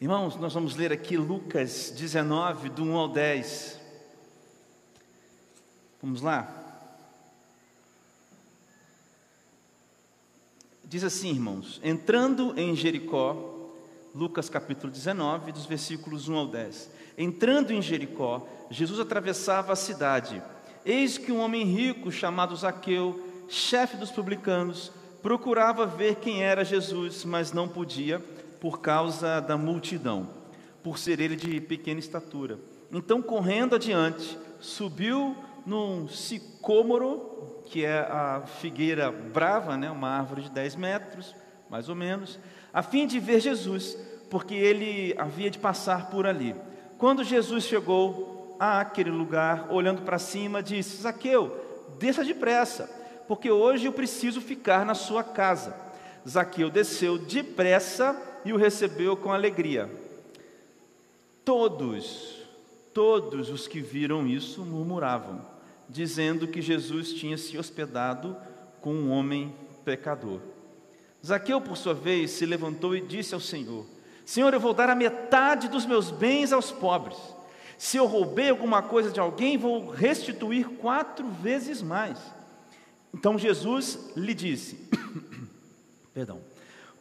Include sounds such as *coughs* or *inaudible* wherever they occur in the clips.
Irmãos, nós vamos ler aqui Lucas 19, do 1 ao 10. Vamos lá? Diz assim, irmãos: Entrando em Jericó, Lucas capítulo 19, dos versículos 1 ao 10. Entrando em Jericó, Jesus atravessava a cidade. Eis que um homem rico, chamado Zaqueu, chefe dos publicanos, procurava ver quem era Jesus, mas não podia, por causa da multidão, por ser ele de pequena estatura. Então, correndo adiante, subiu num sicômoro, que é a figueira brava, né, uma árvore de 10 metros, mais ou menos, a fim de ver Jesus, porque ele havia de passar por ali. Quando Jesus chegou àquele lugar, olhando para cima, disse: Zaqueu, desça depressa, porque hoje eu preciso ficar na sua casa. Zaqueu desceu depressa e o recebeu com alegria. Todos, todos os que viram isso murmuravam, dizendo que Jesus tinha se hospedado com um homem pecador. Zaqueu, por sua vez, se levantou e disse ao Senhor: Senhor, eu vou dar a metade dos meus bens aos pobres. Se eu roubei alguma coisa de alguém, vou restituir quatro vezes mais. Então Jesus lhe disse: *coughs* Perdão.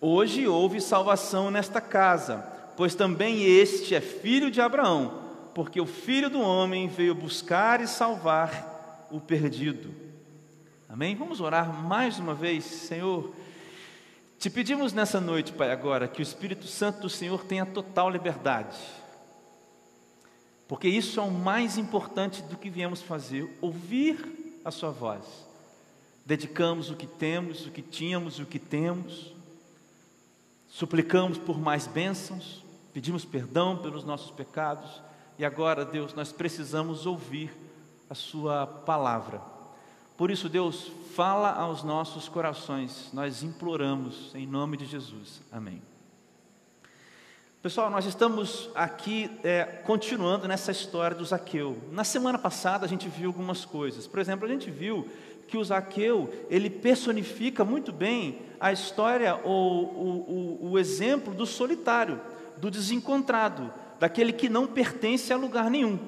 Hoje houve salvação nesta casa, pois também este é filho de Abraão, porque o filho do homem veio buscar e salvar o perdido. Amém? Vamos orar mais uma vez, Senhor. Te pedimos nessa noite, Pai, agora, que o Espírito Santo do Senhor tenha total liberdade, porque isso é o mais importante do que viemos fazer, ouvir a Sua voz. Dedicamos o que temos, o que tínhamos, o que temos, suplicamos por mais bênçãos, pedimos perdão pelos nossos pecados, e agora, Deus, nós precisamos ouvir a Sua palavra. Por isso, Deus, fala aos nossos corações, nós imploramos em nome de Jesus. Amém. Pessoal, nós estamos aqui é, continuando nessa história do Zaqueu. Na semana passada a gente viu algumas coisas. Por exemplo, a gente viu que o Zaqueu ele personifica muito bem a história ou o, o, o exemplo do solitário, do desencontrado, daquele que não pertence a lugar nenhum.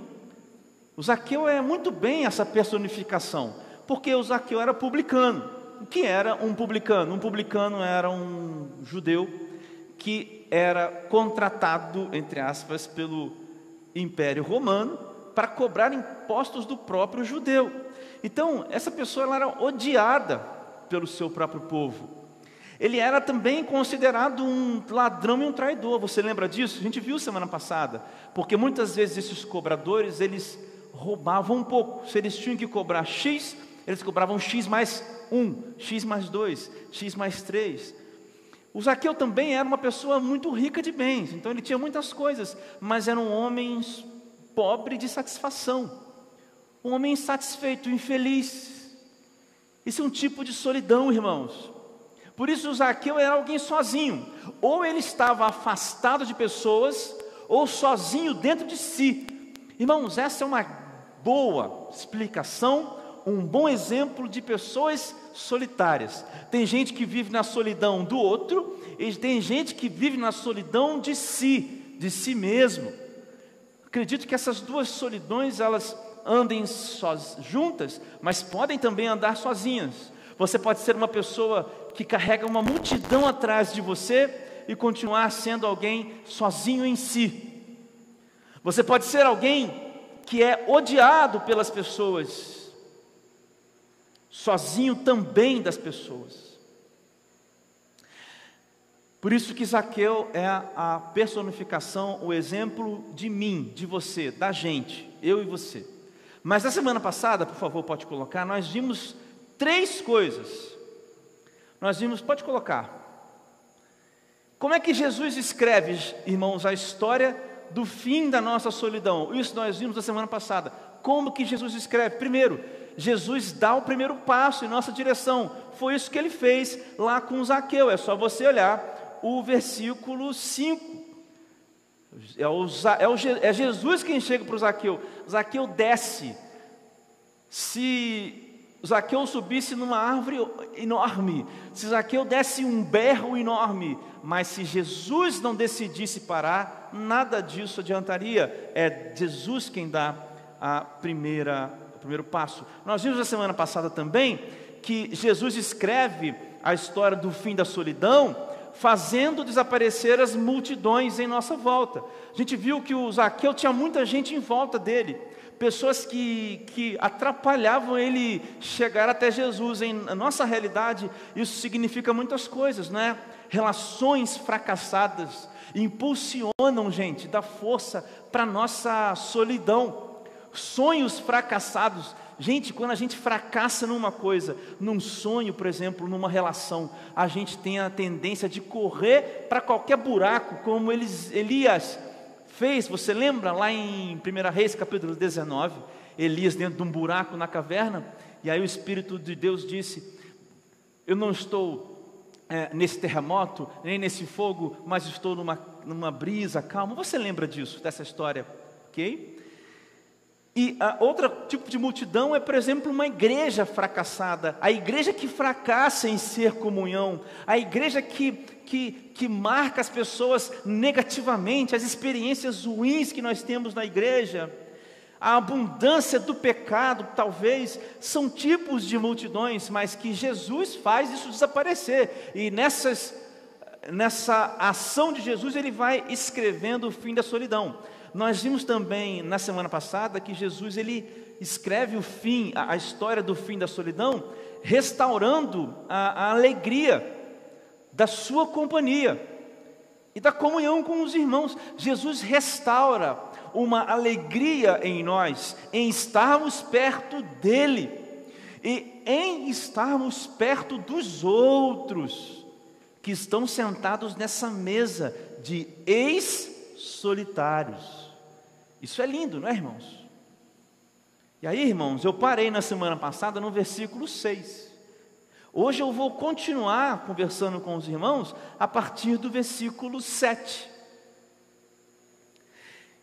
O Zaqueu é muito bem essa personificação porque o Zaqueu era publicano. O que era um publicano? Um publicano era um judeu que era contratado, entre aspas, pelo Império Romano para cobrar impostos do próprio judeu. Então, essa pessoa ela era odiada pelo seu próprio povo. Ele era também considerado um ladrão e um traidor. Você lembra disso? A gente viu semana passada. Porque muitas vezes esses cobradores, eles roubavam um pouco. Se eles tinham que cobrar X, eles cobravam X mais 1, X mais 2, X mais 3. O Zaqueu também era uma pessoa muito rica de bens, então ele tinha muitas coisas, mas era um homem pobre de satisfação, um homem insatisfeito, infeliz. Isso é um tipo de solidão, irmãos. Por isso Zaqueu era alguém sozinho, ou ele estava afastado de pessoas, ou sozinho dentro de si. Irmãos, essa é uma boa explicação um bom exemplo de pessoas solitárias. Tem gente que vive na solidão do outro, e tem gente que vive na solidão de si, de si mesmo. Acredito que essas duas solidões elas andem juntas, mas podem também andar sozinhas. Você pode ser uma pessoa que carrega uma multidão atrás de você e continuar sendo alguém sozinho em si. Você pode ser alguém que é odiado pelas pessoas sozinho também das pessoas. Por isso que Zaqueu é a personificação, o exemplo de mim, de você, da gente, eu e você. Mas na semana passada, por favor, pode colocar, nós vimos três coisas. Nós vimos, pode colocar. Como é que Jesus escreve, irmãos, a história do fim da nossa solidão? Isso nós vimos na semana passada. Como que Jesus escreve? Primeiro, Jesus dá o primeiro passo em nossa direção. Foi isso que ele fez lá com Zaqueu. É só você olhar o versículo 5. É, o, é, o, é Jesus quem chega para o Zaqueu. Zaqueu desce. Se Zaqueu subisse numa árvore enorme, se Zaqueu desse um berro enorme, mas se Jesus não decidisse parar, nada disso adiantaria. É Jesus quem dá a primeira, o primeiro passo. Nós vimos na semana passada também que Jesus escreve a história do fim da solidão, fazendo desaparecer as multidões em nossa volta. A gente viu que o Zaqueu tinha muita gente em volta dele pessoas que, que atrapalhavam ele chegar até Jesus. Em nossa realidade, isso significa muitas coisas, né? Relações fracassadas impulsionam, gente, da força para nossa solidão. Sonhos fracassados. Gente, quando a gente fracassa numa coisa, num sonho, por exemplo, numa relação, a gente tem a tendência de correr para qualquer buraco, como eles, Elias fez, você lembra lá em 1 Reis capítulo 19, Elias dentro de um buraco na caverna, e aí o Espírito de Deus disse: Eu não estou é, nesse terremoto, nem nesse fogo, mas estou numa, numa brisa calma. Você lembra disso, dessa história, ok? E outro tipo de multidão é, por exemplo, uma igreja fracassada, a igreja que fracassa em ser comunhão, a igreja que, que, que marca as pessoas negativamente, as experiências ruins que nós temos na igreja, a abundância do pecado, talvez, são tipos de multidões, mas que Jesus faz isso desaparecer, e nessas, nessa ação de Jesus, ele vai escrevendo o fim da solidão. Nós vimos também na semana passada que Jesus ele escreve o fim, a, história do fim da solidão, restaurando a, a alegria da sua companhia e da comunhão com os irmãos. Jesus restaura uma alegria em nós, em estarmos perto dEle e em estarmos perto dos outros que estão sentados nessa mesa de ex-solitários. Isso é lindo, não é, irmãos? E aí, irmãos, eu parei na semana passada no versículo 6. Hoje eu vou continuar conversando com os irmãos a partir do versículo 7.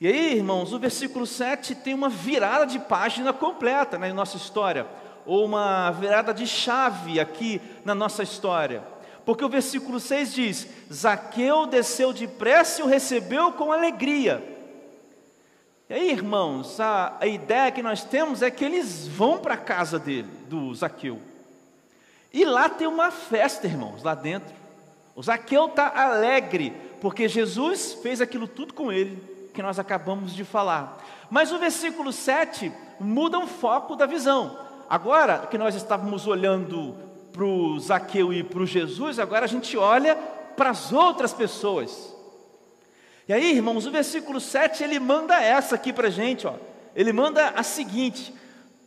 E aí, irmãos, o versículo 7 tem uma virada de página completa na nossa história, ou uma virada de chave aqui na nossa história. Porque o versículo 6 diz: Zaqueu desceu depressa e o recebeu com alegria. E aí, irmãos, a, a ideia que nós temos é que eles vão para a casa dele, do Zaqueu. E lá tem uma festa, irmãos, lá dentro. O Zaqueu está alegre, porque Jesus fez aquilo tudo com ele, que nós acabamos de falar. Mas o versículo 7 muda o foco da visão. Agora que nós estávamos olhando para o Zaqueu e para o Jesus, agora a gente olha para as outras pessoas. E aí, irmãos, o versículo 7 ele manda essa aqui para a gente, ó. Ele manda a seguinte: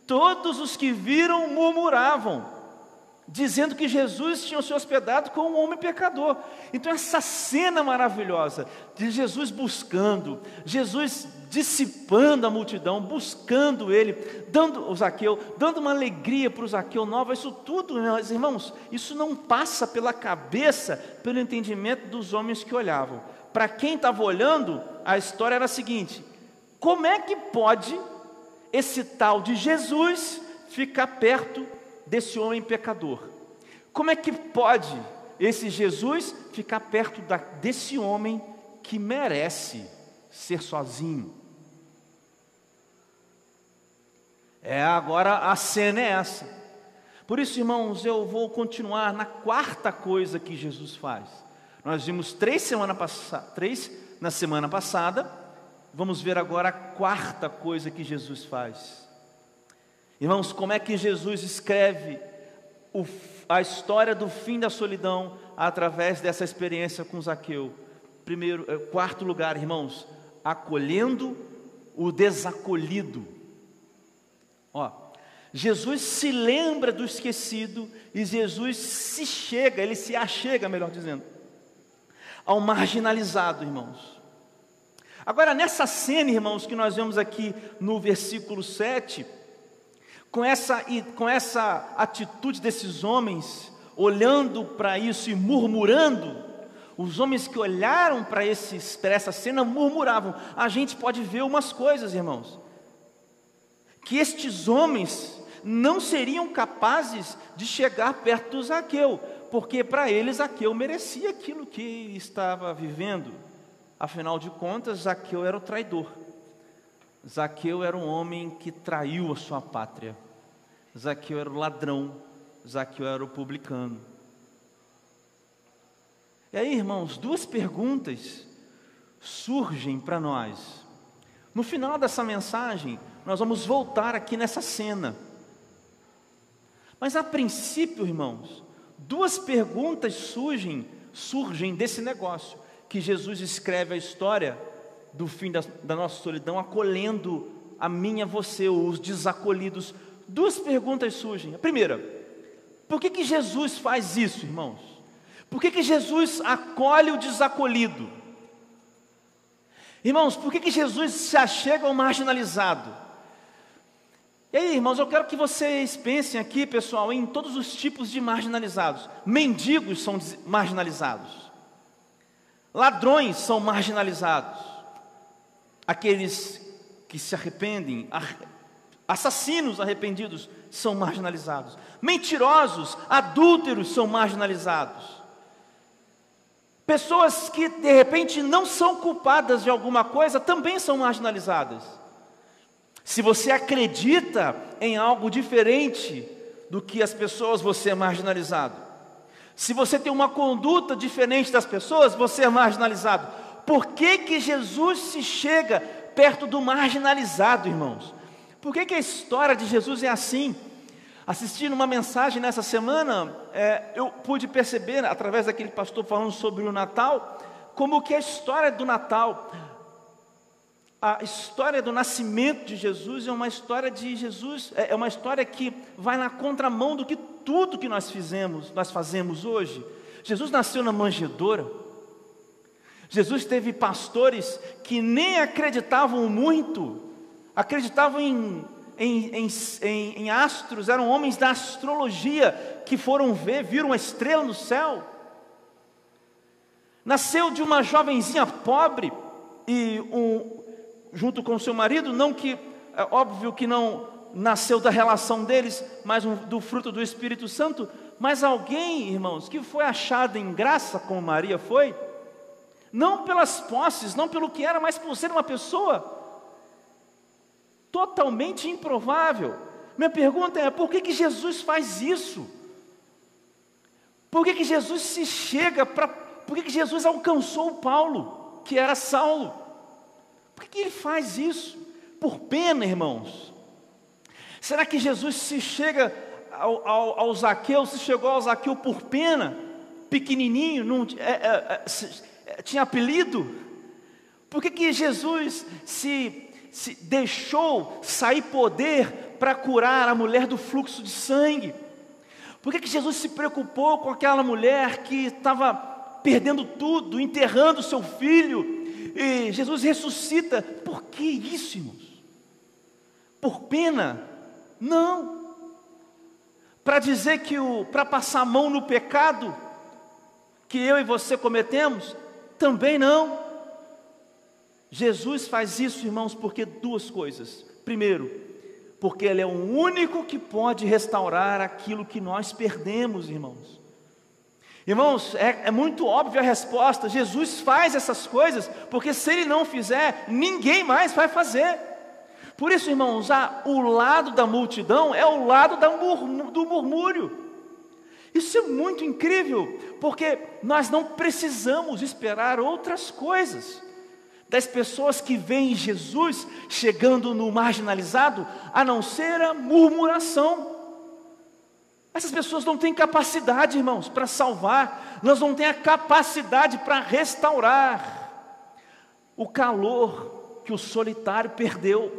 Todos os que viram murmuravam, dizendo que Jesus tinha se hospedado com um homem pecador. Então, essa cena maravilhosa de Jesus buscando, Jesus dissipando a multidão, buscando ele, dando o Zaqueu, dando uma alegria para o Zaqueu nova, isso tudo, meus irmãos, isso não passa pela cabeça, pelo entendimento dos homens que olhavam para quem estava olhando, a história era a seguinte: como é que pode esse tal de Jesus ficar perto desse homem pecador? Como é que pode esse Jesus ficar perto da, desse homem que merece ser sozinho? É, agora a cena é essa. Por isso, irmãos, eu vou continuar na quarta coisa que Jesus faz. Nós vimos três, semana três na semana passada, vamos ver agora a quarta coisa que Jesus faz. Irmãos, como é que Jesus escreve o, a história do fim da solidão através dessa experiência com Zaqueu? Primeiro, é, quarto lugar, irmãos, acolhendo o desacolhido. Ó, Jesus se lembra do esquecido e Jesus se chega, ele se achega, melhor dizendo, ao marginalizado, irmãos. Agora, nessa cena, irmãos, que nós vemos aqui no versículo 7, com essa, com essa atitude desses homens, olhando para isso e murmurando, os homens que olharam para essa cena murmuravam. A gente pode ver umas coisas, irmãos, que estes homens não seriam capazes de chegar perto do Zaqueu, porque para eles Zaqueu merecia aquilo que estava vivendo. Afinal de contas, Zaqueu era o traidor. Zaqueu era um homem que traiu a sua pátria. Zaqueu era o ladrão. Zaqueu era o publicano. E aí, irmãos, duas perguntas surgem para nós. No final dessa mensagem, nós vamos voltar aqui nessa cena. Mas a princípio, irmãos, duas perguntas surgem, surgem desse negócio que Jesus escreve a história do fim da, da nossa solidão, acolhendo a minha, você, os desacolhidos. Duas perguntas surgem. A primeira, por que, que Jesus faz isso, irmãos? Por que, que Jesus acolhe o desacolhido? Irmãos, por que, que Jesus se achega ao marginalizado? E aí, irmãos, eu quero que vocês pensem aqui, pessoal, em todos os tipos de marginalizados. Mendigos são marginalizados, ladrões são marginalizados, aqueles que se arrependem, assassinos arrependidos são marginalizados, mentirosos, adúlteros são marginalizados. Pessoas que de repente não são culpadas de alguma coisa também são marginalizadas. Se você acredita em algo diferente do que as pessoas, você é marginalizado. Se você tem uma conduta diferente das pessoas, você é marginalizado. Por que, que Jesus se chega perto do marginalizado, irmãos? Por que, que a história de Jesus é assim? Assistindo uma mensagem nessa semana, é, eu pude perceber, através daquele pastor falando sobre o Natal, como que a história do Natal, a história do nascimento de Jesus é uma história de Jesus, é, é uma história que vai na contramão do que tudo que nós fizemos, nós fazemos hoje. Jesus nasceu na manjedoura. Jesus teve pastores que nem acreditavam muito, acreditavam em em, em, em, em astros, eram homens da astrologia que foram ver, viram uma estrela no céu. Nasceu de uma jovenzinha pobre e um, junto com seu marido, não que é óbvio que não nasceu da relação deles, mas um, do fruto do Espírito Santo, mas alguém, irmãos, que foi achado em graça como Maria foi, não pelas posses, não pelo que era, mas por ser uma pessoa totalmente improvável. Minha pergunta é: por que, que Jesus faz isso? Por que, que Jesus se chega para. Por que, que Jesus alcançou Paulo, que era Saulo? Por que, ele faz isso? Por pena, irmãos? Será que Jesus se chega ao, ao, ao Zaqueu, se chegou ao Zaqueu por pena? Pequenininho, não, é, é, é, tinha apelido? Por que, que Jesus se se deixou sair poder para curar a mulher do fluxo de sangue? Por que, que Jesus se preocupou com aquela mulher que estava perdendo tudo, enterrando seu filho? E Jesus ressuscita. Por que isso, irmãos? Por pena? Não. Para dizer que o para passar a mão no pecado que eu e você cometemos? Também não. Jesus faz isso, irmãos, porque duas coisas. Primeiro, porque Ele é o único que pode restaurar aquilo que nós perdemos, irmãos. Irmãos, é, é, muito óbvia a resposta: Jesus faz essas coisas, porque se Ele não fizer, ninguém mais vai fazer. Por isso, irmãos, a, o lado da multidão é o lado do murmúrio. Isso é muito incrível, porque nós não precisamos esperar outras coisas das pessoas que veem Jesus chegando no marginalizado, a não ser a murmuração. Essas pessoas não têm capacidade, irmãos, para salvar, nós não têm a capacidade para restaurar o calor que o solitário perdeu.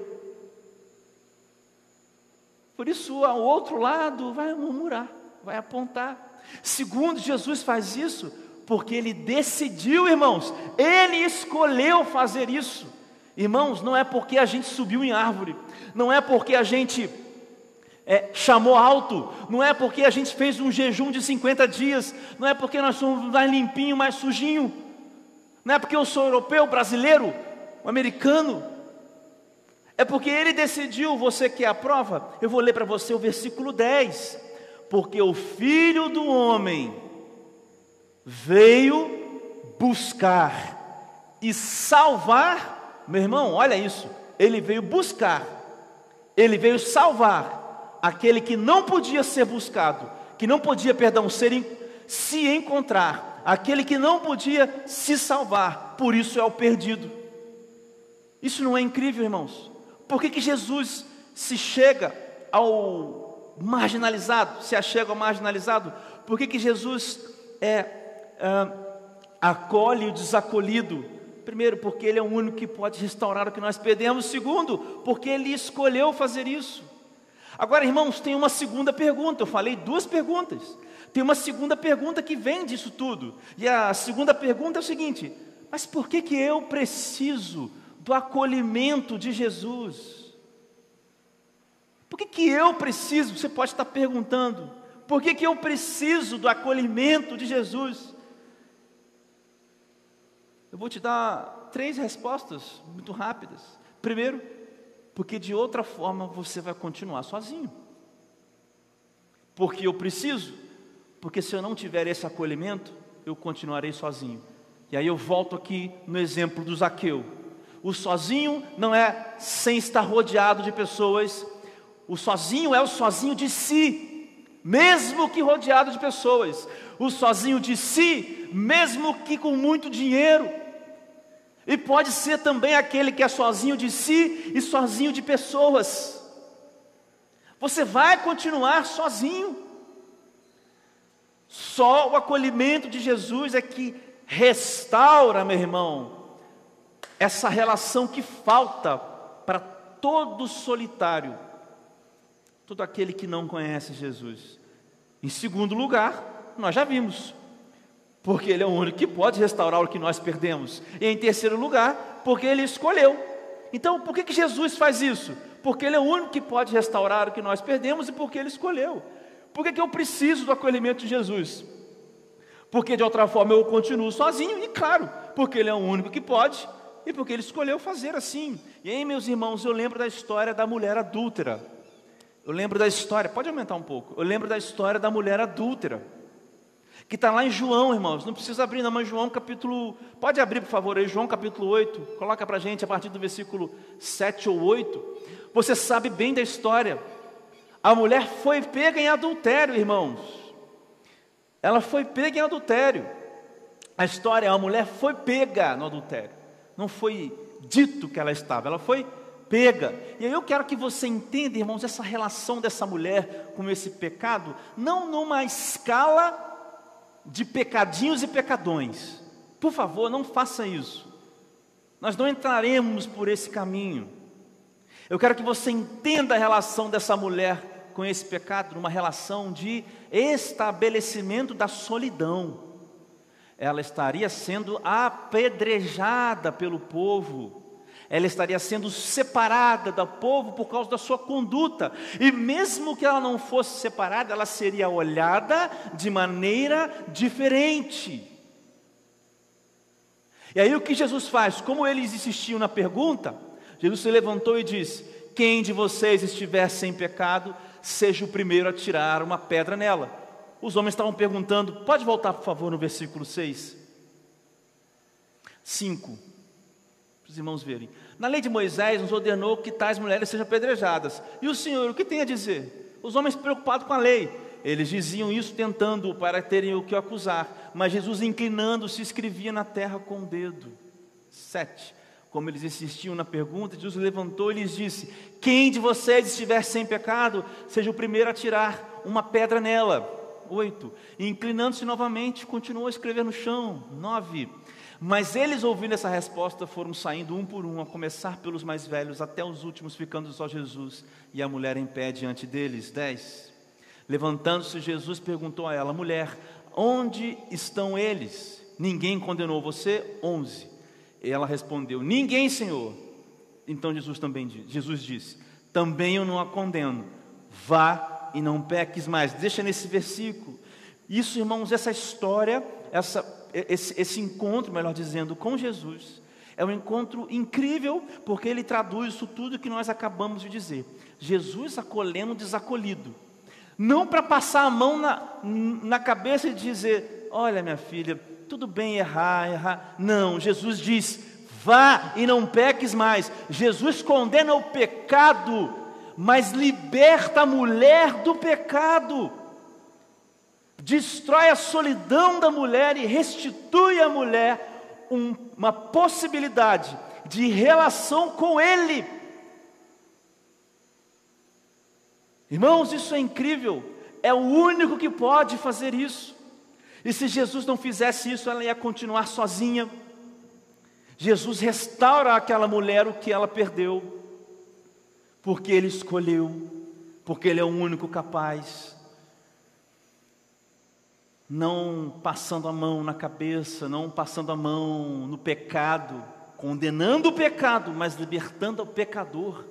Por isso, ao outro lado, vai murmurar, vai apontar. Segundo, Jesus faz isso porque ele decidiu, irmãos, ele escolheu fazer isso. Irmãos, não é porque a gente subiu em árvore, não é porque a gente é, chamou alto, não é porque a gente fez um jejum de 50 dias, não é porque nós somos mais limpinho, mais sujinho, não é porque eu sou europeu, brasileiro, americano. É porque ele decidiu, você quer a prova? Eu vou ler para você o versículo 10. Porque o filho do homem veio buscar e salvar, meu irmão, olha isso, ele veio buscar, ele veio salvar aquele que não podia ser buscado, que não podia, perdão, ser, se encontrar, aquele que não podia se salvar, por isso é o perdido. Isso não é incrível, irmãos? Por que, que Jesus se chega ao marginalizado, se achega ao marginalizado? Por que, que Jesus é, acolhe o desacolhido? Primeiro, porque Ele é o único que pode restaurar o que nós perdemos. Segundo, porque Ele escolheu fazer isso. Agora, irmãos, tem uma segunda pergunta. Eu falei duas perguntas. Tem uma segunda pergunta que vem disso tudo. E a segunda pergunta é o seguinte: mas por que, que eu preciso do acolhimento de Jesus? Por que, que eu preciso? Você pode estar perguntando. Por que, que eu preciso do acolhimento de Jesus? Eu vou te dar três respostas muito rápidas. Primeiro, porque de outra forma você vai continuar sozinho. Porque eu preciso porque se eu não tiver esse acolhimento, eu continuarei sozinho. E aí eu volto aqui no exemplo do Zaqueu. O sozinho não é sem estar rodeado de pessoas, o sozinho é o sozinho de si, mesmo que rodeado de pessoas. O sozinho de si, mesmo que com muito dinheiro. E pode ser também aquele que é sozinho de si e sozinho de pessoas. Você vai continuar sozinho. Só o acolhimento de Jesus é que restaura, meu irmão, essa relação que falta para todo solitário, todo aquele que não conhece Jesus. Em segundo lugar, nós já vimos, porque Ele é o único que pode restaurar o que nós perdemos. E em terceiro lugar, porque Ele escolheu. Então, por que, que Jesus faz isso? Porque Ele é o único que pode restaurar o que nós perdemos e porque Ele escolheu. Por que, que eu preciso do acolhimento de Jesus? Porque de outra forma eu continuo sozinho, e claro, porque Ele é o único que pode, e porque Ele escolheu fazer assim. E aí, meus irmãos, eu lembro da história da mulher adúltera. Eu lembro da história, pode aumentar um pouco. Eu lembro da história da mulher adúltera, que está lá em João, irmãos. Não precisa abrir, não, mas João capítulo. Pode abrir, por favor, aí, João capítulo 8. Coloca para a gente a partir do versículo 7 ou 8. Você sabe bem da história. A mulher foi pega em adultério, irmãos. Ela foi pega em adultério. A história, a mulher foi pega no adultério. Não foi dito que ela estava, ela foi pega. E aí eu quero que você entenda, irmãos, essa relação dessa mulher com esse pecado, não numa escala de pecadinhos e pecadões. Por favor, não faça isso. Nós não entraremos por esse caminho. Eu quero que você entenda a relação dessa mulher com esse pecado numa relação de estabelecimento da solidão. Ela estaria sendo apedrejada pelo povo, ela estaria sendo separada do povo por causa da sua conduta, e mesmo que ela não fosse separada, ela seria olhada de maneira diferente. E aí o que Jesus faz? Como eles insistiam na pergunta, Jesus se levantou e disse: Quem de vocês estiver sem pecado, seja o primeiro a tirar uma pedra nela. Os homens estavam perguntando, pode voltar por favor no versículo 6? 5. Para os irmãos verem. Na lei de Moisés nos ordenou que tais mulheres sejam apedrejadas. E o Senhor, o que tem a dizer? Os homens preocupados com a lei. Eles diziam isso tentando para terem o que acusar. Mas Jesus, inclinando-se, escrevia na terra com o dedo. 7. Como eles insistiam na pergunta, Jesus levantou e lhes disse: Quem de vocês estiver sem pecado, seja o primeiro a tirar uma pedra nela. Oito. Inclinando-se novamente, continuou a escrever no chão. Nove. Mas eles, ouvindo essa resposta, foram saindo um por um, a começar pelos mais velhos, até os últimos, ficando só Jesus e a mulher em pé diante deles. Dez. Levantando-se, Jesus perguntou a ela: Mulher, onde estão eles? Ninguém condenou você? Onze. Ela respondeu: Ninguém, Senhor. Então Jesus também Jesus disse: Também eu não a condeno. Vá e não peques mais. Deixa nesse versículo. Isso, irmãos, essa história, essa, esse, esse encontro, melhor dizendo, com Jesus, É um encontro incrível, porque ele traduz isso tudo que nós acabamos de dizer. Jesus acolhendo o desacolhido. Não para passar a mão na, na cabeça e dizer: Olha, minha filha, tudo bem errar, errar. Não, Jesus diz: Vá e não peques mais. Jesus condena o pecado, mas liberta a mulher do pecado. Destrói a solidão da mulher e restitui à mulher um, uma possibilidade de relação com Ele. Irmãos, isso é incrível. É o único que pode fazer isso. E se Jesus não fizesse isso, ela ia continuar sozinha. Jesus restaura àquela mulher o que ela perdeu, porque Ele escolheu, porque Ele é o único capaz. Não passando a mão na cabeça, não passando a mão no pecado, condenando o pecado, mas libertando o pecador.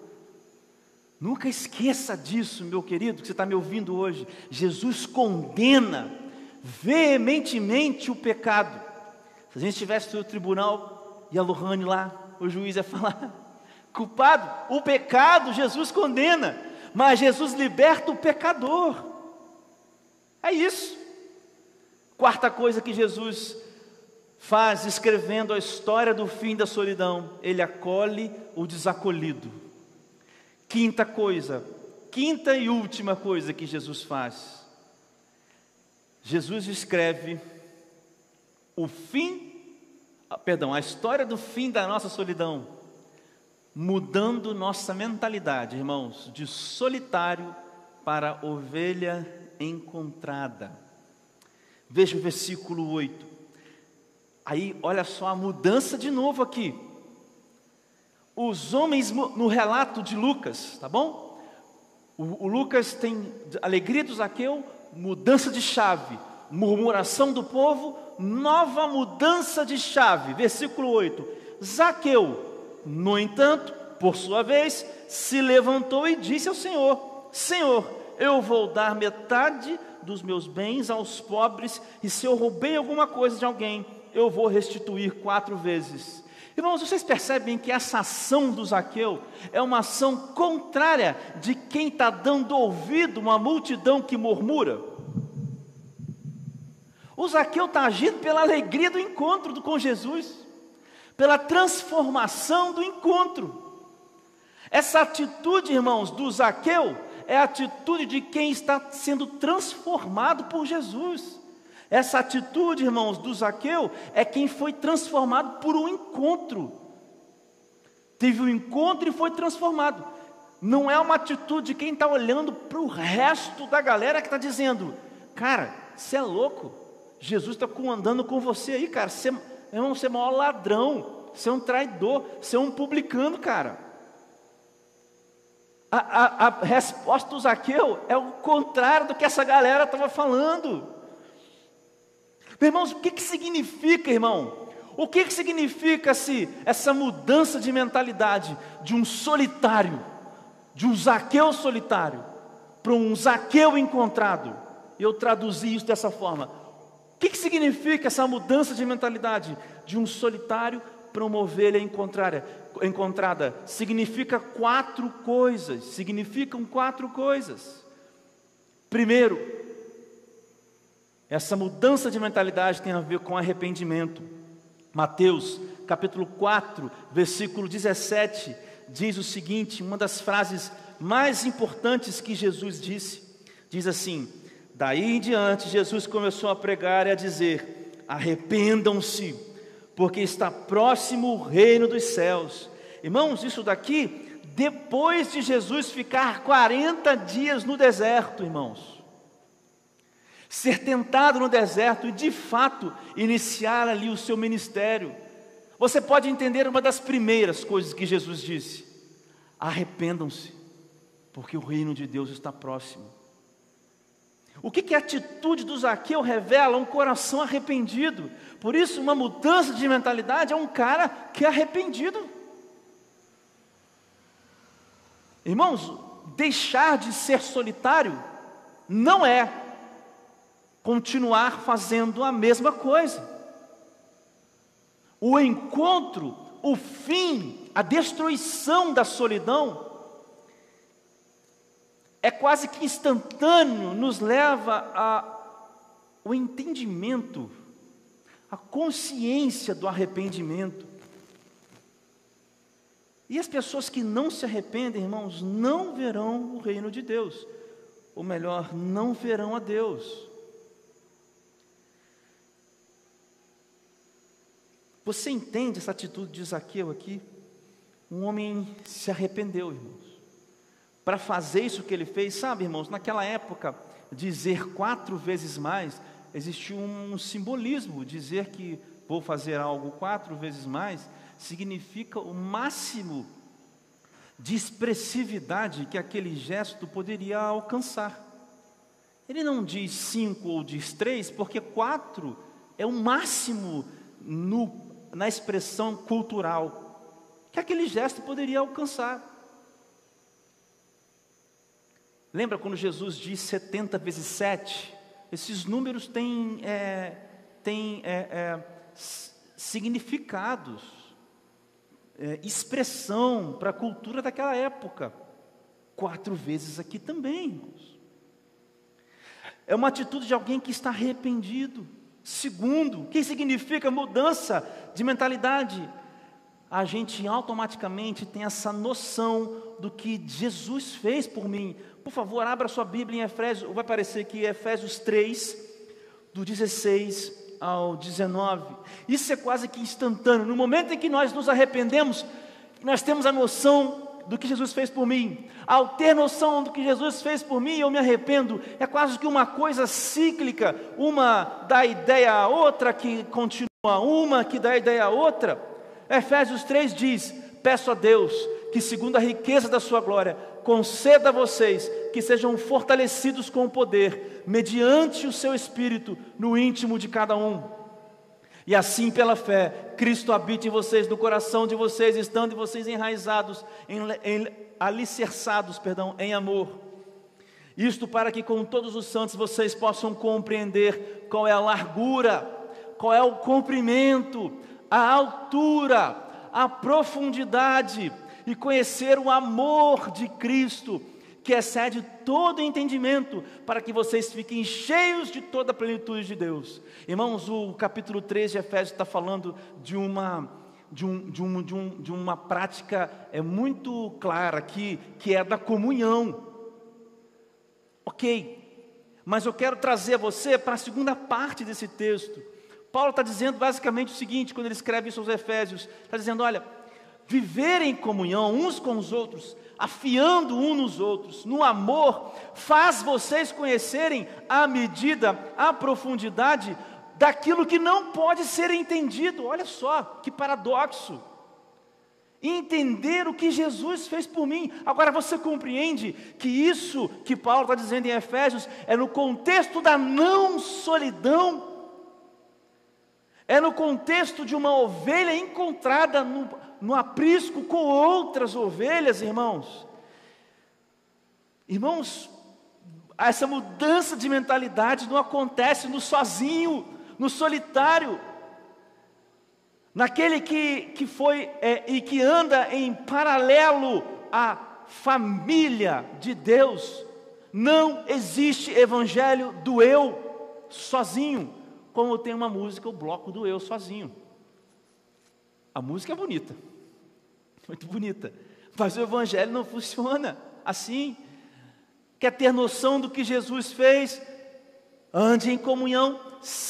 Nunca esqueça disso, meu querido, que você está me ouvindo hoje. Jesus condena veementemente o pecado. Se a gente estivesse no tribunal e a Lohane lá, o juiz ia falar: *laughs* culpado, o pecado Jesus condena, mas Jesus liberta o pecador. É isso. Quarta coisa que Jesus faz, escrevendo a história do fim da solidão, ele acolhe o desacolhido. Quinta coisa, quinta e última coisa que Jesus faz. Jesus escreve o fim, ah, perdão, a história do fim da nossa solidão, mudando nossa mentalidade, irmãos, de solitário para ovelha encontrada. Veja o versículo 8. Aí, olha só a mudança de novo aqui os homens no relato de Lucas, tá bom? O, o Lucas tem alegria do Zaqueu, mudança de chave, murmuração do povo, nova mudança de chave. Versículo 8: Zaqueu, no entanto, por sua vez, se levantou e disse ao Senhor: Senhor, eu vou dar metade dos meus bens aos pobres, e se eu roubei alguma coisa de alguém, eu vou restituir quatro vezes. Irmãos, vocês percebem que essa ação do Zaqueu é uma ação contrária de quem está dando ouvido uma multidão que murmura? O Zaqueu está agindo pela alegria do encontro com Jesus, pela transformação do encontro. Essa atitude, irmãos, do Zaqueu é a atitude de quem está sendo transformado por Jesus. Essa atitude, irmãos, do Zaqueu é quem foi transformado por um encontro. Teve um encontro e foi transformado. Não é uma atitude de quem está olhando para o resto da galera que está dizendo: Cara, você é louco. Jesus está andando com você aí, cara. Você, irmão, você é maior ladrão. Você é um traidor. Você é um publicano, cara. A, a, a resposta do Zaqueu é o contrário do que essa galera estava falando. Irmãos, o que, que significa, irmão? O que, que significa se essa mudança de mentalidade de um solitário, de um Zaqueu solitário, para um Zaqueu encontrado? Eu traduzi isso dessa forma. O que, que significa essa mudança de mentalidade de um solitário para uma ovelha encontrada? Significa quatro coisas. Significam quatro coisas. Primeiro, essa mudança de mentalidade tem a ver com arrependimento. Mateus, capítulo 4, versículo 17, diz o seguinte: uma das frases mais importantes que Jesus disse, diz assim: Daí em diante, Jesus começou a pregar e a dizer: Arrependam-se, porque está próximo o reino dos céus. Irmãos, isso daqui, depois de Jesus ficar 40 dias no deserto, irmãos ser tentado no deserto e de fato iniciar ali o seu ministério. Você pode entender uma das primeiras coisas que Jesus disse: arrependam-se, porque o reino de Deus está próximo. O que, que a atitude do Zaqueu revela? Um coração arrependido. Por isso, uma mudança de mentalidade é um cara que é arrependido. Irmãos, deixar de ser solitário não é continuar fazendo a mesma coisa. O encontro, o fim, a destruição da solidão, é quase que instantâneo, nos leva ao entendimento, a consciência do arrependimento. E as pessoas que não se arrependem, irmãos, não verão o reino de Deus, ou melhor, não verão a Deus. Você entende essa atitude de Zaqueu aqui? Um homem se arrependeu, irmãos. Para fazer isso que ele fez, sabe, irmãos, naquela época, dizer quatro vezes mais, existia um simbolismo, dizer que vou fazer algo quatro vezes mais, significa o máximo de expressividade que aquele gesto poderia alcançar. Ele não diz cinco ou diz três, porque quatro é o máximo no na expressão cultural que aquele gesto poderia alcançar. Lembra quando Jesus diz 70 vezes 7? Esses números têm, é, têm é, é, significados, é, expressão para a cultura daquela época. Quatro vezes aqui também, irmãos. É uma atitude de alguém que está arrependido. Segundo, que significa mudança de mentalidade? A gente automaticamente tem essa noção do que Jesus fez por mim. Por favor, abra sua Bíblia em Efésios, vai aparecer aqui Efésios 3, do 16 ao 19. Isso é quase que instantâneo. No momento em que nós nos arrependemos, nós temos a noção do que Jesus fez por mim. Ao ter noção do que Jesus fez por mim, eu me arrependo. É quase que uma coisa cíclica, uma dá ideia a outra que continua, uma que dá ideia a outra. Efésios 3 diz: Peço a Deus que, segundo a riqueza da sua glória, conceda a vocês que sejam fortalecidos com o poder, mediante o seu espírito, no íntimo de cada um e assim, pela fé, Cristo habite em vocês, no coração de vocês, estando vocês enraizados, em, em, alicerçados, perdão, em amor. Isto para que com todos os santos vocês possam compreender qual é a largura, qual é o comprimento, a altura, a profundidade e conhecer o amor de Cristo que excede todo entendimento, para que vocês fiquem cheios de toda a plenitude de Deus. Irmãos, o capítulo 3 de Efésios está falando de uma, de, um, de, um, de, um, de uma prática é muito clara aqui, que é da comunhão. Ok, mas eu quero trazer você para a segunda parte desse texto. Paulo está dizendo basicamente o seguinte, quando ele escreve isso aos Efésios: está dizendo, olha, viver em comunhão uns com os outros afiando uns nos outros, no amor, faz vocês conhecerem a medida, a profundidade daquilo que não pode ser entendido. Olha só que paradoxo. Entender o que Jesus fez por mim. Agora você compreende que isso que Paulo está dizendo em Efésios é no contexto da não solidão, é no contexto de uma ovelha encontrada no, no aprisco com outras ovelhas, irmãos. Irmãos, essa mudança de mentalidade não acontece no sozinho, no solitário, naquele que, que foi é, e que anda em paralelo à família de Deus. Não existe evangelho do eu sozinho, como tem uma música, o bloco do eu sozinho. A música é bonita, muito bonita, mas o Evangelho não funciona assim. Quer ter noção do que Jesus fez? Ande em comunhão,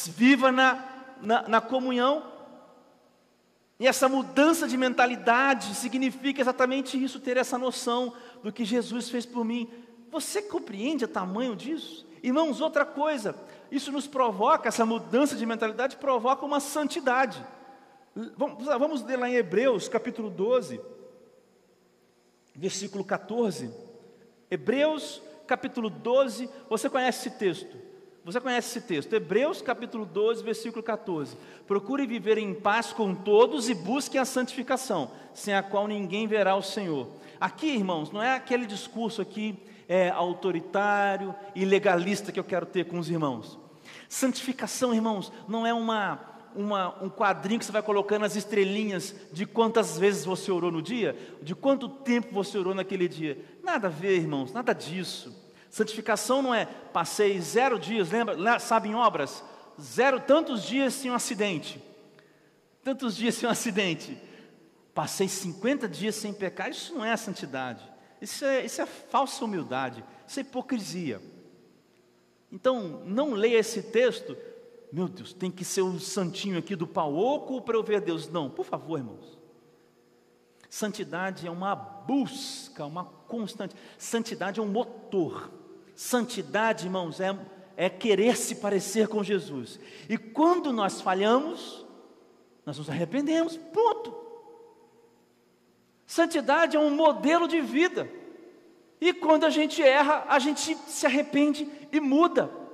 viva na, na, na comunhão. E essa mudança de mentalidade significa exatamente isso, ter essa noção do que Jesus fez por mim. Você compreende o tamanho disso? Irmãos, outra coisa, isso nos provoca, essa mudança de mentalidade provoca uma santidade. Vamos, vamos ler lá em Hebreus, capítulo 12, versículo 14. Hebreus, capítulo 12, você conhece esse texto? Você conhece esse texto? Hebreus, capítulo 12, versículo 14. Procure viver em paz com todos e busque a santificação, sem a qual ninguém verá o Senhor. Aqui, irmãos, não é aquele discurso aqui é, autoritário e legalista que eu quero ter com os irmãos. Santificação, irmãos, não é uma uma, um quadrinho que você vai colocando as estrelinhas de quantas vezes você orou no dia, de quanto tempo você orou naquele dia. Nada a ver, irmãos, nada disso. Santificação não é passei zero dias, lembra, sabe em obras? Zero, tantos dias sem um acidente. Tantos dias sem um acidente. Passei 50 dias sem pecar, isso não é santidade. Isso é, isso é falsa humildade, isso é hipocrisia. Então, não leia esse texto, meu Deus, tem que ser o santinho aqui do pau oco para eu ver Deus. Não, por favor, irmãos. Santidade é uma busca, uma constante. Santidade é um motor. Santidade, irmãos, é, é querer se parecer com Jesus. E quando nós falhamos, nós nos arrependemos, ponto. Santidade é um modelo de vida. E quando a gente erra, a gente se arrepende e muda.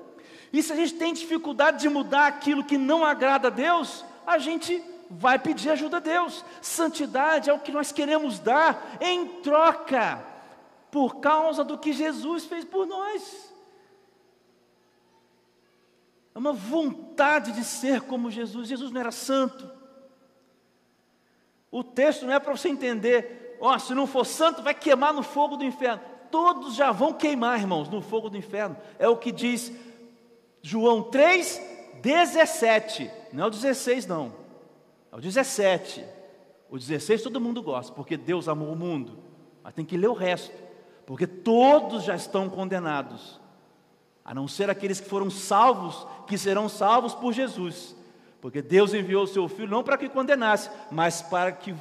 E se a gente tem dificuldade de mudar aquilo que não agrada a Deus, a gente vai pedir ajuda a Deus. Santidade é o que nós queremos dar em troca, por causa do que Jesus fez por nós. É uma vontade de ser como Jesus. Jesus não era santo. O texto não é para você entender, ó, oh, se não for santo, vai queimar no fogo do inferno todos já vão queimar, irmãos, no fogo do inferno. É o que diz João 3, 17. Não é o 16, não. É o 17. O 16 todo mundo gosta, porque Deus amou o mundo. Mas tem que ler o resto, porque todos já estão condenados, a não ser aqueles que foram salvos, que serão salvos por Jesus. Porque Deus enviou o seu Filho não para que condenasse, mas para que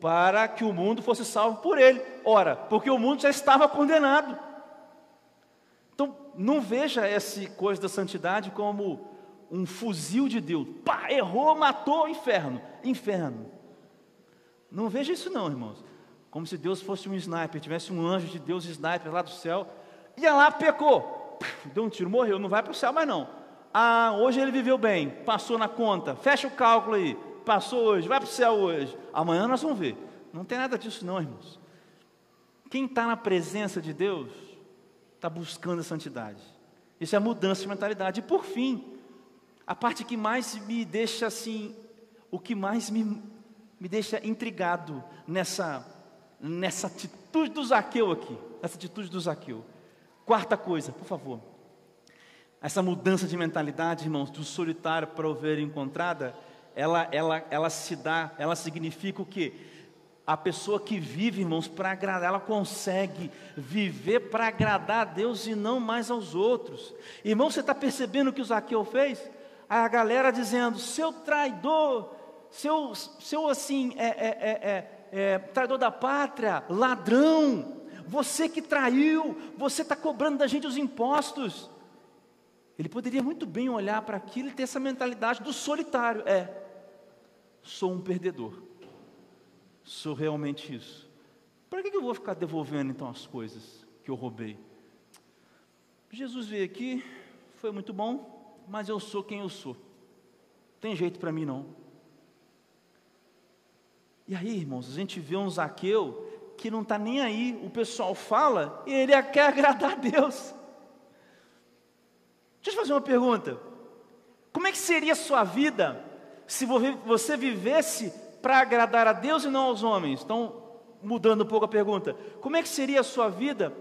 para que o mundo fosse salvo por ele. Ora, porque o mundo já estava condenado. Não veja essa coisa da santidade como um fuzil de Deus. Pá, errou, matou, inferno. Inferno. Não veja isso não, irmãos. Como se Deus fosse um sniper, tivesse um anjo de Deus sniper lá do céu. Ia lá, pecou. Deu um tiro, morreu, não vai para o céu mais não. Ah, hoje ele viveu bem, passou na conta. Fecha o cálculo aí passou hoje, vai para o céu hoje. Amanhã nós vamos ver. Não tem nada disso, não, irmãos. Quem está na presença de Deus, está buscando a santidade. Isso é mudança de mentalidade. E por fim, a parte que mais me deixa assim, o que mais me, me deixa intrigado nessa, nessa atitude do Zaqueu aqui, essa atitude do Zaqueu. Quarta coisa, por favor. Essa mudança de mentalidade, irmãos, do solitário para ovelha encontrada, ela, ela, ela se dá, ela significa o que? A pessoa que vive, irmãos, para agradar, ela consegue viver para agradar a Deus e não mais aos outros. Irmão, você está percebendo o que o Zaqueu fez? A galera dizendo, seu traidor, seu, seu assim, é, é, é, é traidor da pátria, ladrão, você que traiu, você está cobrando da gente os impostos. Ele poderia muito bem olhar para aquilo e ter essa mentalidade do solitário. É, sou um perdedor. Sou realmente isso. Para que eu vou ficar devolvendo então as coisas que eu roubei? Jesus veio aqui, foi muito bom, mas eu sou quem eu sou. Tem jeito para mim não. E aí, irmãos, a gente vê um Zaqueu que não está nem aí, o pessoal fala e ele *laughs* quer agradar a Deus. Deixa eu fazer uma pergunta. Como é que seria a sua vida se você vivesse para agradar a Deus e não aos homens. Então, mudando um pouco a pergunta, como é que seria a sua vida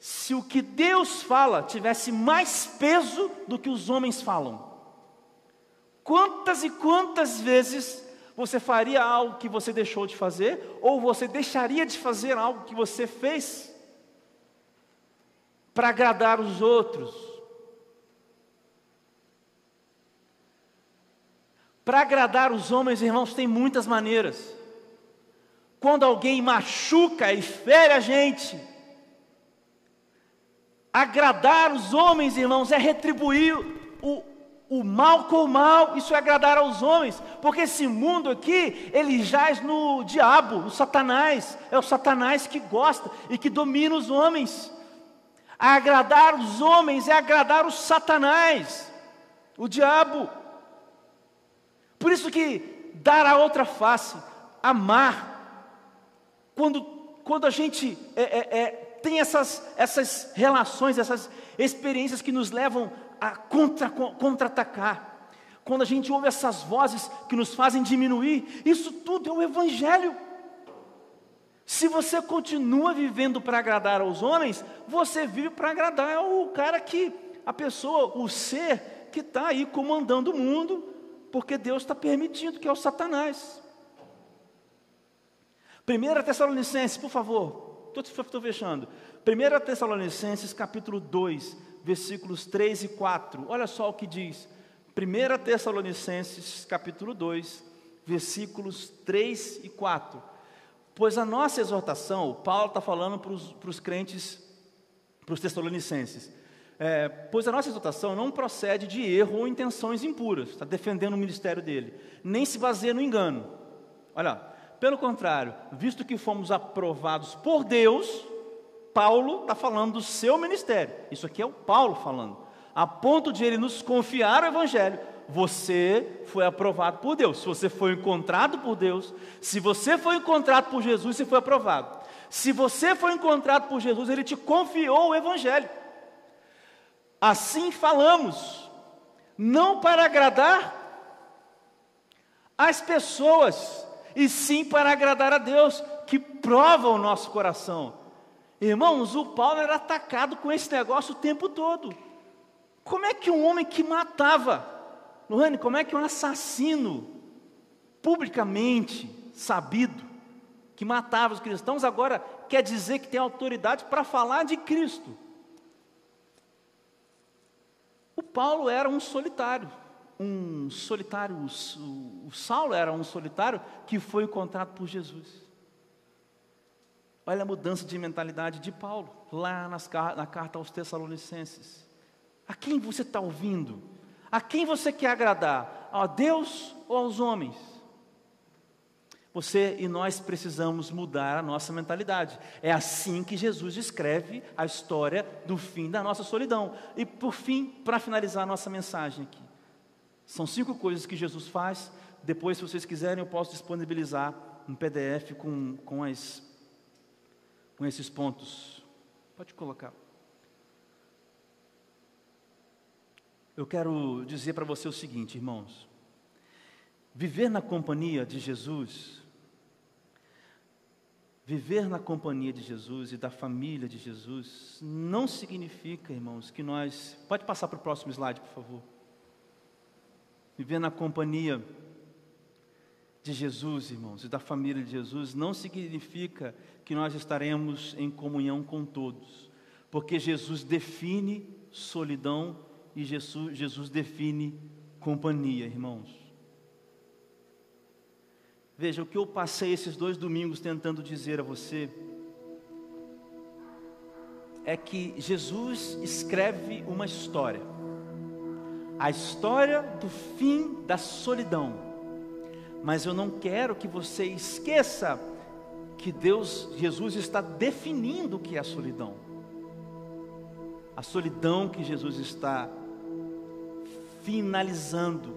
se o que Deus fala tivesse mais peso do que os homens falam? Quantas e quantas vezes você faria algo que você deixou de fazer, ou você deixaria de fazer algo que você fez para agradar os outros? Para agradar os homens, irmãos, tem muitas maneiras. Quando alguém machuca e fere a gente, agradar os homens, irmãos, é retribuir o, o mal com o mal, isso é agradar aos homens, porque esse mundo aqui, ele jaz no diabo, no Satanás, é o Satanás que gosta e que domina os homens. agradar os homens é agradar o Satanás, o diabo. Por isso que dar a outra face, amar, quando, quando a gente é, é, é, tem essas, essas relações, essas experiências que nos levam a contra, contra-atacar. quando a gente ouve essas vozes que nos fazem diminuir, isso tudo é o Evangelho. Se você continua vivendo para agradar aos homens, você vive para agradar o cara que, a pessoa, o ser que está aí comandando o mundo, porque Deus está permitindo, que é o Satanás. 1 Tessalonicenses, por favor, estou fechando. 1 Tessalonicenses capítulo 2, versículos 3 e 4. Olha só o que diz. 1 Tessalonicenses capítulo 2, versículos 3 e 4. Pois a nossa exortação, Paulo está falando para os crentes, para os tessalonicenses, é, pois a nossa exortação não procede de erro ou intenções impuras, está defendendo o ministério dele, nem se baseia no engano. Olha, pelo contrário, visto que fomos aprovados por Deus, Paulo está falando do seu ministério, isso aqui é o Paulo falando, a ponto de ele nos confiar o Evangelho, você foi aprovado por Deus. Se você foi encontrado por Deus, se você foi encontrado por Jesus, você foi aprovado. Se você foi encontrado por Jesus, Ele te confiou o Evangelho. Assim falamos, não para agradar as pessoas, e sim para agradar a Deus, que prova o nosso coração. Irmãos, o Paulo era atacado com esse negócio o tempo todo. Como é que um homem que matava, Lohane, como é que um assassino, publicamente sabido, que matava os cristãos, agora quer dizer que tem autoridade para falar de Cristo? O Paulo era um solitário, um solitário, o Saulo era um solitário que foi encontrado por Jesus. Olha a mudança de mentalidade de Paulo, lá nas, na carta aos Tessalonicenses. A quem você está ouvindo? A quem você quer agradar? A Deus ou aos homens? Você e nós precisamos mudar a nossa mentalidade. É assim que Jesus escreve a história do fim da nossa solidão. E por fim, para finalizar a nossa mensagem aqui, são cinco coisas que Jesus faz. Depois, se vocês quiserem, eu posso disponibilizar um PDF com, com, as, com esses pontos. Pode colocar. Eu quero dizer para você o seguinte, irmãos: viver na companhia de Jesus, viver na companhia de Jesus e da família de Jesus, não significa, irmãos, que nós. Pode passar para o próximo slide, por favor. Viver na companhia de Jesus, irmãos, e da família de Jesus, não significa que nós estaremos em comunhão com todos, porque Jesus define solidão e Jesus, Jesus define companhia, irmãos. Veja, o que eu passei esses dois domingos tentando dizer a você é que Jesus escreve uma história, a história do fim da solidão. Mas eu não quero que você esqueça que Deus, Jesus está definindo o que é a solidão. A solidão que Jesus está finalizando,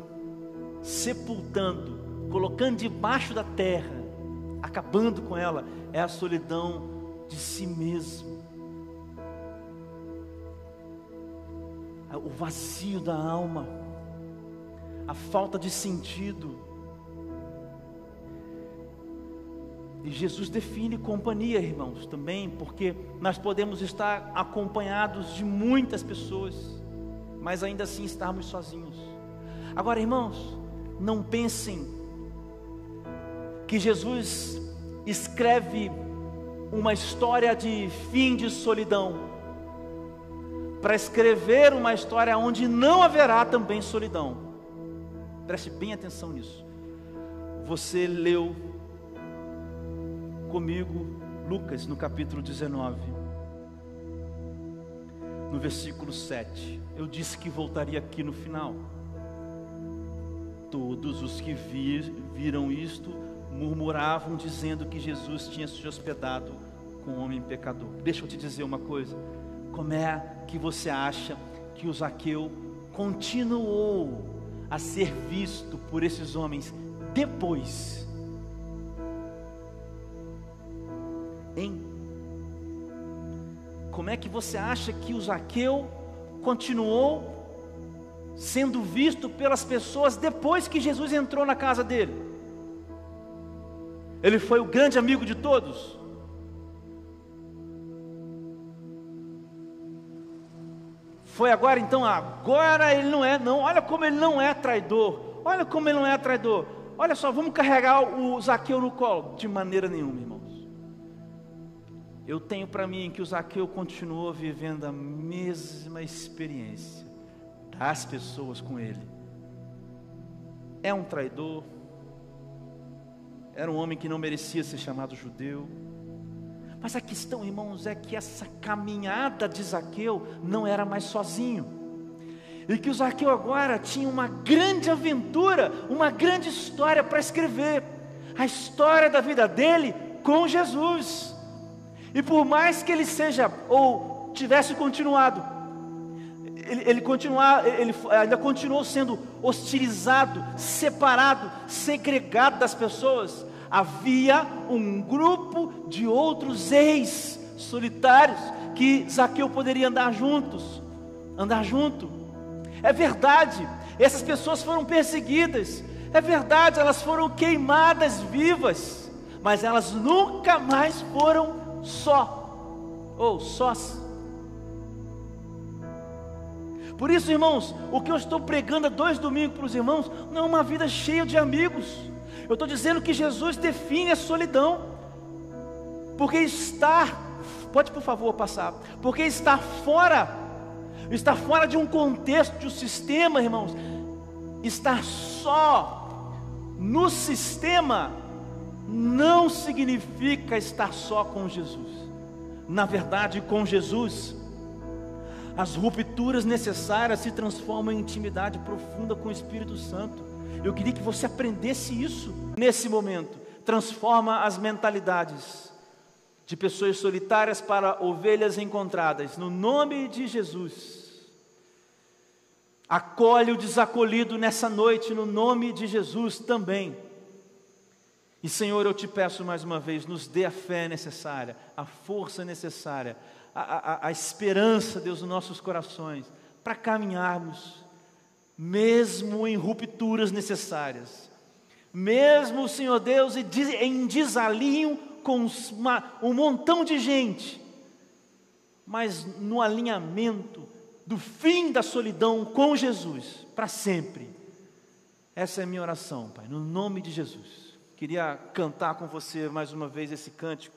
sepultando, colocando debaixo da terra, acabando com ela, é a solidão de si mesmo. O vazio da alma, a falta de sentido. E Jesus define companhia, irmãos, também, porque nós podemos estar acompanhados de muitas pessoas mas ainda assim estarmos sozinhos. Agora, irmãos, não pensem que Jesus escreve uma história de fim de solidão para escrever uma história onde não haverá também solidão. Preste bem atenção nisso. Você leu comigo Lucas no capítulo 19, no versículo 7. Eu disse que voltaria aqui no final. Todos os que vir, viram isto murmuravam, dizendo que Jesus tinha se hospedado com um homem pecador. Deixa eu te dizer uma coisa: como é que você acha que o Zaqueu continuou a ser visto por esses homens depois? Hein? Como é que você acha que o Zaqueu continuou sendo visto pelas pessoas depois que Jesus entrou na casa dele. Ele foi o grande amigo de todos. Foi agora então, agora ele não é, não, olha como ele não é traidor, olha como ele não é traidor. Olha só, vamos carregar o Zaqueu no colo? De maneira nenhuma, irmãos. Eu tenho para mim que o Zaqueu continuou vivendo a mesma experiência das pessoas com ele. É um traidor, era um homem que não merecia ser chamado judeu. Mas a questão, irmãos, é que essa caminhada de Zaqueu não era mais sozinho. E que o Zaqueu agora tinha uma grande aventura, uma grande história para escrever. A história da vida dele com Jesus. E por mais que ele seja, ou tivesse continuado, ele, ele, continuar, ele ainda continuou sendo hostilizado, separado, segregado das pessoas. Havia um grupo de outros ex solitários que Zaqueu poderia andar juntos, andar junto. É verdade, essas pessoas foram perseguidas. É verdade, elas foram queimadas vivas. Mas elas nunca mais foram só ou sós. Por isso, irmãos, o que eu estou pregando há dois domingos para os irmãos não é uma vida cheia de amigos. Eu estou dizendo que Jesus define a solidão. Porque estar, pode por favor passar, porque estar fora Estar fora de um contexto, de um sistema, irmãos. Estar só no sistema não significa estar só com Jesus. Na verdade, com Jesus, as rupturas necessárias se transformam em intimidade profunda com o Espírito Santo. Eu queria que você aprendesse isso nesse momento. Transforma as mentalidades de pessoas solitárias para ovelhas encontradas, no nome de Jesus. Acolhe o desacolhido nessa noite, no nome de Jesus também. E Senhor, eu te peço mais uma vez, nos dê a fé necessária, a força necessária, a, a, a esperança, Deus, nos nossos corações, para caminharmos, mesmo em rupturas necessárias, mesmo, Senhor Deus, em desalinho com uma, um montão de gente, mas no alinhamento do fim da solidão com Jesus, para sempre. Essa é a minha oração, Pai, no nome de Jesus. Queria cantar com você mais uma vez esse cântico.